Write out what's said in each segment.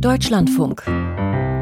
Deutschlandfunk.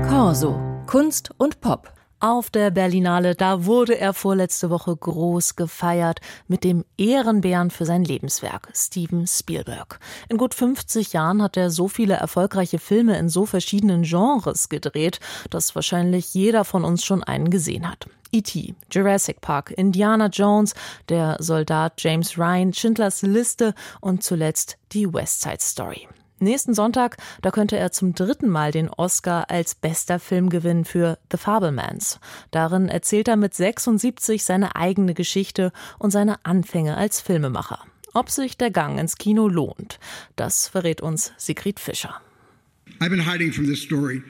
Corso. Kunst und Pop. Auf der Berlinale, da wurde er vorletzte Woche groß gefeiert mit dem Ehrenbären für sein Lebenswerk, Steven Spielberg. In gut 50 Jahren hat er so viele erfolgreiche Filme in so verschiedenen Genres gedreht, dass wahrscheinlich jeder von uns schon einen gesehen hat. E.T., Jurassic Park, Indiana Jones, der Soldat James Ryan, Schindlers Liste und zuletzt die West Side Story. Nächsten Sonntag, da könnte er zum dritten Mal den Oscar als bester Film gewinnen für The Fablemans. Darin erzählt er mit 76 seine eigene Geschichte und seine Anfänge als Filmemacher. Ob sich der Gang ins Kino lohnt, das verrät uns Sigrid Fischer. I've been hiding from this story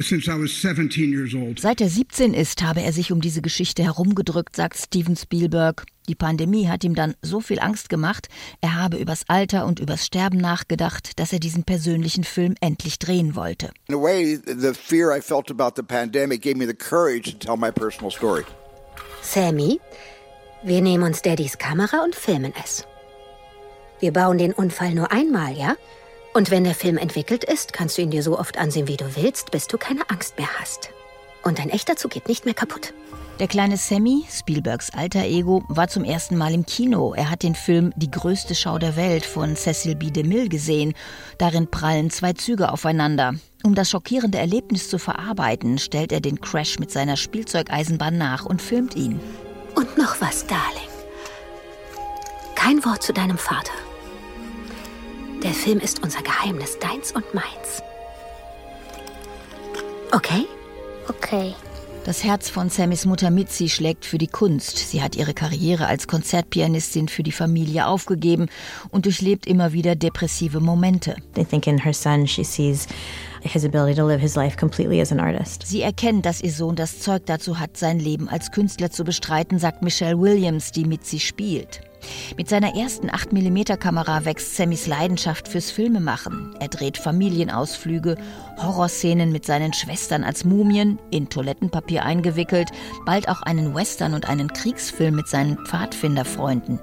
Seit er 17 ist, habe er sich um diese Geschichte herumgedrückt, sagt Steven Spielberg. Die Pandemie hat ihm dann so viel Angst gemacht, er habe übers Alter und übers Sterben nachgedacht, dass er diesen persönlichen Film endlich drehen wollte. In a way, the fear I felt about the pandemic gave me the courage to tell my personal story. Sammy, wir nehmen uns Daddys Kamera und filmen es. Wir bauen den Unfall nur einmal, ja? Und wenn der Film entwickelt ist, kannst du ihn dir so oft ansehen, wie du willst, bis du keine Angst mehr hast. Und dein echter Zug geht nicht mehr kaputt. Der kleine Sammy, Spielbergs alter Ego, war zum ersten Mal im Kino. Er hat den Film Die größte Schau der Welt von Cecil B. DeMille gesehen. Darin prallen zwei Züge aufeinander. Um das schockierende Erlebnis zu verarbeiten, stellt er den Crash mit seiner Spielzeugeisenbahn nach und filmt ihn. Und noch was, Darling. Kein Wort zu deinem Vater. Der Film ist unser Geheimnis, deins und meins. Okay? Okay. Das Herz von Sammys Mutter Mitzi schlägt für die Kunst. Sie hat ihre Karriere als Konzertpianistin für die Familie aufgegeben und durchlebt immer wieder depressive Momente. I think in her son she sees his ability to live his life completely as an artist. Sie erkennt, dass ihr Sohn das Zeug dazu hat, sein Leben als Künstler zu bestreiten, sagt Michelle Williams, die Mitzi spielt. Mit seiner ersten 8mm-Kamera wächst Sammys Leidenschaft fürs Filmemachen. Er dreht Familienausflüge, Horrorszenen mit seinen Schwestern als Mumien, in Toilettenpapier eingewickelt, bald auch einen Western und einen Kriegsfilm mit seinen Pfadfinderfreunden.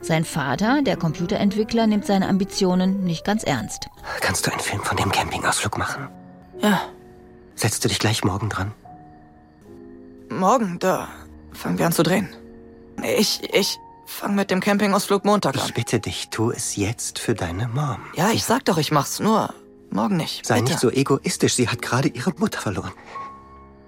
Sein Vater, der Computerentwickler, nimmt seine Ambitionen nicht ganz ernst. Kannst du einen Film von dem Campingausflug machen? Ja. Setzt du dich gleich morgen dran? Morgen, da fangen wir an zu drehen. Ich, ich, Fang mit dem Campingausflug Montag an. Ich bitte dich, tu es jetzt für deine Mom. Ja, ich sag doch, ich mach's nur. Morgen nicht. Sei bitte. nicht so egoistisch. Sie hat gerade ihre Mutter verloren.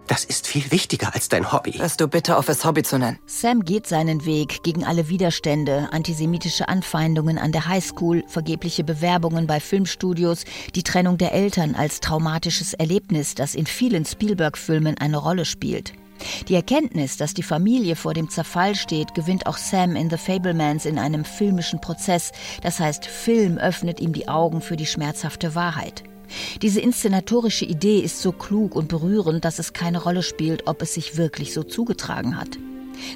Das ist viel wichtiger als dein Hobby. Hörst du bitte auf, es Hobby zu nennen? Sam geht seinen Weg gegen alle Widerstände, antisemitische Anfeindungen an der Highschool, vergebliche Bewerbungen bei Filmstudios, die Trennung der Eltern als traumatisches Erlebnis, das in vielen Spielberg-Filmen eine Rolle spielt. Die Erkenntnis, dass die Familie vor dem Zerfall steht, gewinnt auch Sam in The Fablemans in einem filmischen Prozess. Das heißt, Film öffnet ihm die Augen für die schmerzhafte Wahrheit. Diese inszenatorische Idee ist so klug und berührend, dass es keine Rolle spielt, ob es sich wirklich so zugetragen hat.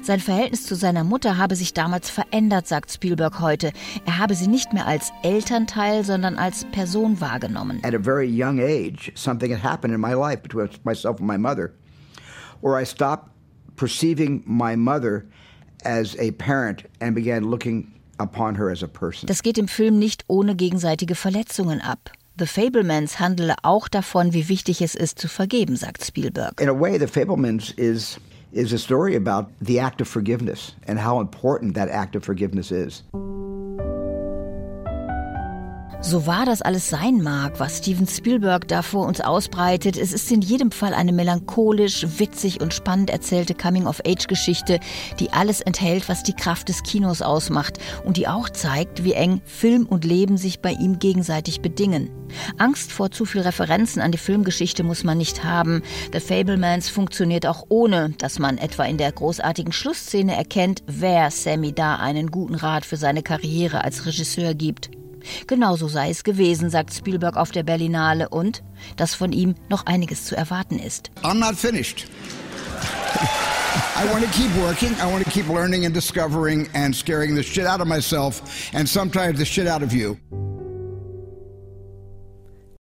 Sein Verhältnis zu seiner Mutter habe sich damals verändert, sagt Spielberg heute. Er habe sie nicht mehr als Elternteil, sondern als Person wahrgenommen. At a very young age, something had happened in my life between myself and my mother or I stopped perceiving my mother as a parent and began looking upon her as a person. Das geht im Film nicht ohne gegenseitige Verletzungen ab. The Fablemans handele auch davon, wie wichtig es ist zu vergeben, sagt Spielberg. In a way, The Fablemans is is a story about the act of forgiveness and how important that act of forgiveness is. So wahr das alles sein mag, was Steven Spielberg da vor uns ausbreitet, es ist in jedem Fall eine melancholisch, witzig und spannend erzählte Coming-of-Age-Geschichte, die alles enthält, was die Kraft des Kinos ausmacht und die auch zeigt, wie eng Film und Leben sich bei ihm gegenseitig bedingen. Angst vor zu viel Referenzen an die Filmgeschichte muss man nicht haben. The Fablemans funktioniert auch ohne, dass man etwa in der großartigen Schlussszene erkennt, wer Sammy da einen guten Rat für seine Karriere als Regisseur gibt. Genauso sei es gewesen, sagt Spielberg auf der Berlinale und dass von ihm noch einiges zu erwarten ist. I'm not finished. I want to keep working. I want to keep learning and discovering and scaring the shit out of myself and sometimes the shit out of you.